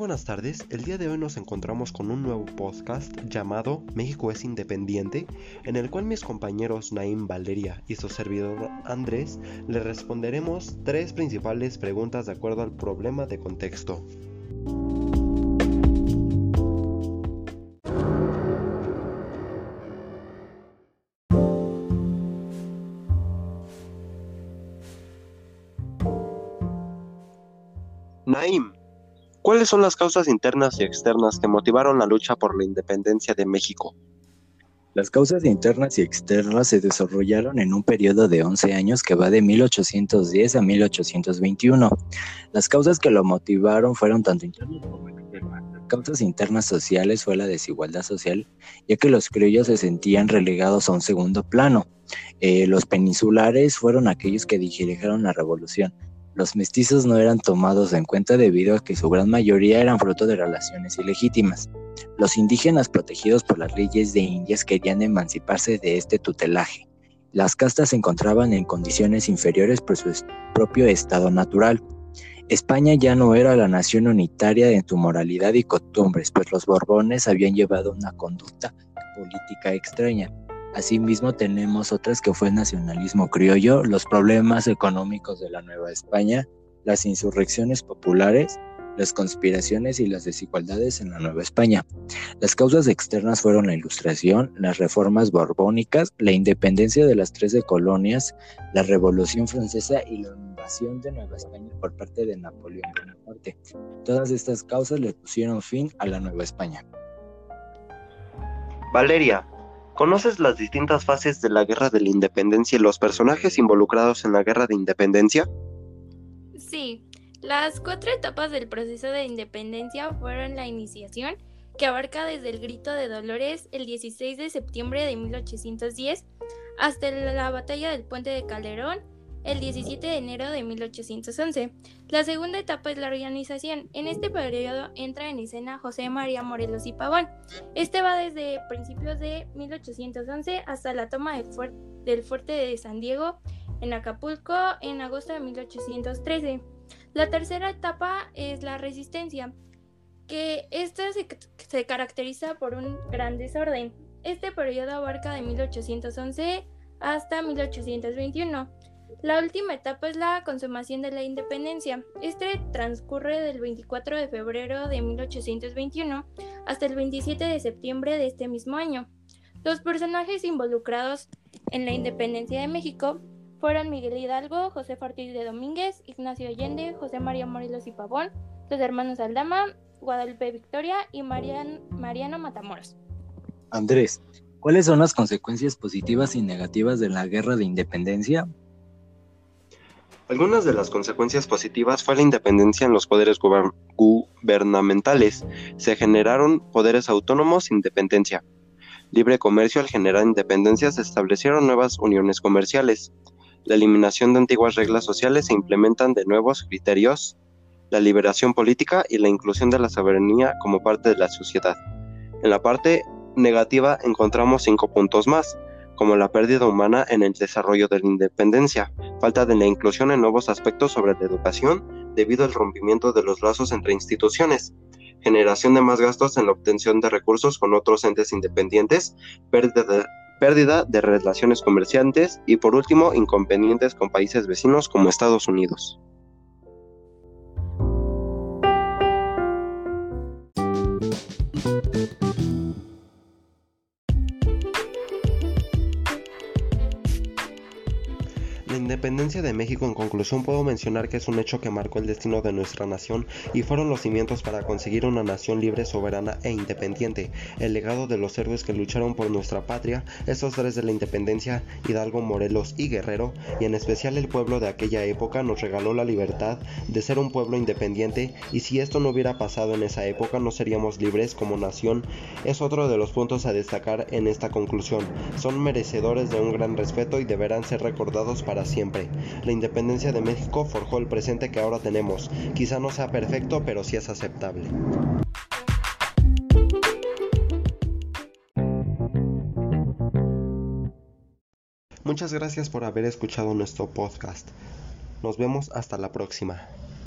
buenas tardes, el día de hoy nos encontramos con un nuevo podcast llamado México es Independiente, en el cual mis compañeros Naim Valeria y su servidor Andrés le responderemos tres principales preguntas de acuerdo al problema de contexto. Naim, ¿cuáles son las causas internas y externas que motivaron la lucha por la independencia de México? Las causas internas y externas se desarrollaron en un periodo de 11 años que va de 1810 a 1821. Las causas que lo motivaron fueron tanto internas como externas. Las causas internas sociales fue la desigualdad social, ya que los criollos se sentían relegados a un segundo plano. Eh, los peninsulares fueron aquellos que dirigieron la revolución. Los mestizos no eran tomados en cuenta debido a que su gran mayoría eran fruto de relaciones ilegítimas. Los indígenas protegidos por las leyes de Indias querían emanciparse de este tutelaje. Las castas se encontraban en condiciones inferiores por su propio estado natural. España ya no era la nación unitaria en su moralidad y costumbres, pues los Borbones habían llevado una conducta política extraña. Asimismo tenemos otras que fue el nacionalismo criollo, los problemas económicos de la Nueva España, las insurrecciones populares, las conspiraciones y las desigualdades en la Nueva España. Las causas externas fueron la Ilustración, las reformas borbónicas, la independencia de las trece colonias, la Revolución Francesa y la invasión de Nueva España por parte de Napoleón Bonaparte. Todas estas causas le pusieron fin a la Nueva España. Valeria, ¿Conoces las distintas fases de la Guerra de la Independencia y los personajes involucrados en la Guerra de Independencia? Sí, las cuatro etapas del proceso de independencia fueron la iniciación, que abarca desde el grito de Dolores el 16 de septiembre de 1810 hasta la batalla del puente de Calderón el 17 de enero de 1811. La segunda etapa es la organización. En este periodo entra en escena José María Morelos y Pavón. Este va desde principios de 1811 hasta la toma del, fuerte de San Diego en Acapulco en agosto de 1813. La tercera etapa es la resistencia, que esta se, se caracteriza por un gran desorden. Este periodo abarca de 1811 hasta 1821. La última etapa es la consumación de la independencia. Este transcurre del 24 de febrero de 1821 hasta el 27 de septiembre de este mismo año. Los personajes involucrados en la independencia de México fueron Miguel Hidalgo, José Ortiz de Domínguez, Ignacio Allende, José María Morelos y Pavón, los hermanos Aldama, Guadalupe Victoria y Mariano Matamoros. Andrés, ¿cuáles son las consecuencias positivas y negativas de la guerra de independencia? Algunas de las consecuencias positivas fue la independencia en los poderes gubernamentales. Se generaron poderes autónomos sin dependencia. Libre comercio al generar independencia se establecieron nuevas uniones comerciales. La eliminación de antiguas reglas sociales se implementan de nuevos criterios. La liberación política y la inclusión de la soberanía como parte de la sociedad. En la parte negativa encontramos cinco puntos más como la pérdida humana en el desarrollo de la independencia, falta de la inclusión en nuevos aspectos sobre la educación debido al rompimiento de los lazos entre instituciones, generación de más gastos en la obtención de recursos con otros entes independientes, pérdida de, relaciones comerciantes y por último inconvenientes con países vecinos como Estados Unidos. Independencia de México en conclusión puedo mencionar que es un hecho que marcó el destino de nuestra nación y fueron los cimientos para conseguir una nación libre, soberana e independiente. El legado de los héroes que lucharon por nuestra patria, estos tres de la independencia, Hidalgo, Morelos y Guerrero, y en especial el pueblo de aquella época nos regaló la libertad de ser un pueblo independiente y si esto no hubiera pasado en esa época no seríamos libres como nación. Es otro de los puntos a destacar en esta conclusión. Son merecedores de un gran respeto y deberán ser recordados para La independencia de México forjó el presente que ahora tenemos. Quizá no sea perfecto, pero sí es aceptable. Muchas gracias por haber escuchado nuestro podcast. Nos vemos hasta la próxima.